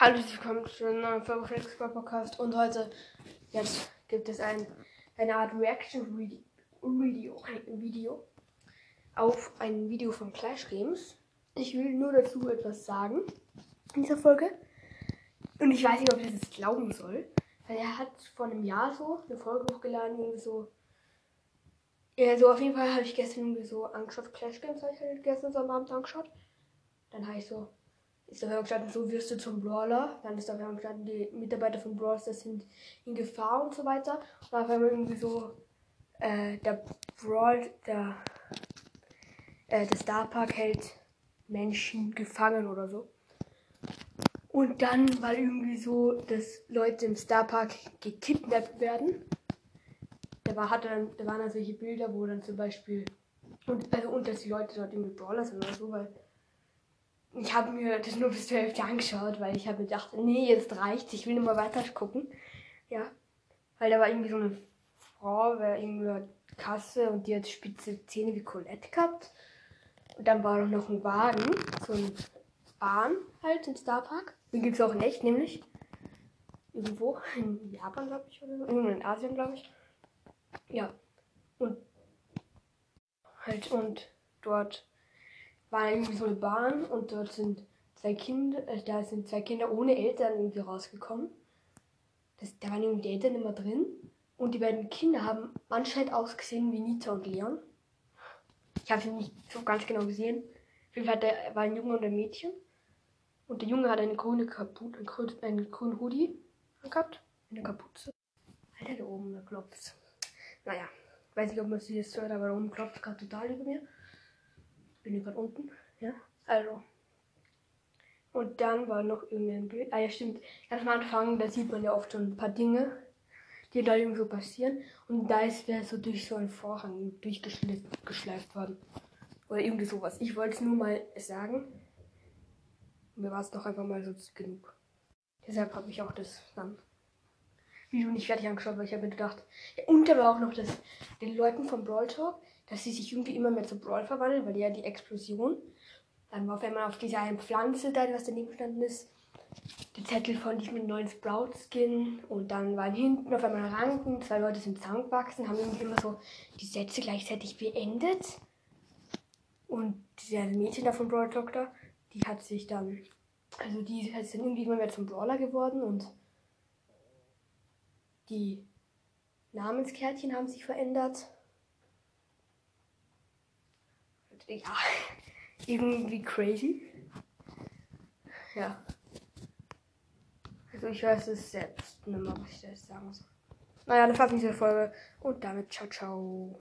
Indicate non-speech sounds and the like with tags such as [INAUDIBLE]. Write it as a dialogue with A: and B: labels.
A: Hallo, willkommen zu einer neuen Folge von Expert Podcast und heute jetzt gibt es ein, eine Art Reaction Video, Video, auf ein Video von Clash Games. Ich will nur dazu etwas sagen in dieser Folge und ich weiß nicht, ob ich das glauben soll, weil er hat vor einem Jahr so eine Folge hochgeladen, irgendwie so ja, so auf jeden Fall habe ich gestern irgendwie so angeschaut, Clash Games habe ich halt gestern so am Abend angeschaut. Dann habe ich so ist der gestanden, so wirst du zum Brawler. Dann ist da gestanden, die Mitarbeiter von das sind in Gefahr und so weiter. Und haben wir irgendwie so äh, der Brawl, der, äh, der Star Park hält Menschen gefangen oder so. Und dann war irgendwie so, dass Leute im Star Park gekidnappt werden. Da, war, hatte dann, da waren dann solche Bilder, wo dann zum Beispiel, und, also, und dass die Leute dort irgendwie Brawler sind oder so, weil ich habe mir das nur bis zur Hälfte angeschaut, weil ich habe gedacht, nee, jetzt reicht's, ich will nur mal weiter gucken. Ja, weil da war irgendwie so eine Frau, war irgendwie Kasse und die hat spitze Zähne wie Colette gehabt. Und dann war noch ein Wagen, so ein Bahn halt im Starpark. Den gibt es auch in echt, nämlich irgendwo in Japan, glaube ich, oder so. Irgendwo in Asien, glaube ich. Ja. Und halt und dort war irgendwie so eine Bahn und dort sind zwei Kinder, äh, da sind zwei Kinder ohne Eltern irgendwie rausgekommen. Das, da waren irgendwie die Eltern immer drin. Und die beiden Kinder haben anscheinend ausgesehen wie Nita und Leon. Ich habe sie nicht so ganz genau gesehen. Auf jeden Fall war ein Junge und ein Mädchen. Und der Junge hat eine grüne Kapuze, einen, einen grünen Hoodie gehabt. Eine Kapuze. Alter, da oben, da klopft Naja, weiß nicht, ob man es jetzt hört, aber da oben klopft gerade total über mir bin hier gerade unten. Ja, also. Und dann war noch irgendein Bild. Ah ja, stimmt. Ganz am Anfang, da sieht man ja oft schon ein paar Dinge, die da irgendwo passieren. Und da ist wer so durch so einen Vorhang durchgeschleift worden. Oder irgendwie sowas. Ich wollte es nur mal sagen. Mir war es doch einfach mal so genug. Deshalb habe ich auch das dann Video nicht fertig angeschaut, weil ich habe mir gedacht, ja, und aber auch noch das, den Leuten vom Brawl Talk, dass sie sich irgendwie immer mehr zu Brawl verwandeln, weil die ja die Explosion. Dann war auf einmal auf dieser einen Pflanze da, was daneben gestanden ist, der Zettel von diesem neuen Sprout-Skin. Und dann waren hinten auf einmal Ranken, zwei Leute sind zusammengewachsen, haben irgendwie immer so die Sätze gleichzeitig beendet. Und dieser Mädchen da vom Brawl Doctor, die hat sich dann, also die ist dann irgendwie immer mehr zum Brawler geworden und die Namenskärtchen haben sich verändert. ja, [LAUGHS] irgendwie crazy. Ja. Also ich weiß es selbst nicht mehr, was ich da sagen soll. Naja, das war's mit dieser Folge und damit ciao, ciao.